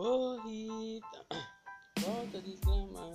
corrida, volta de grama.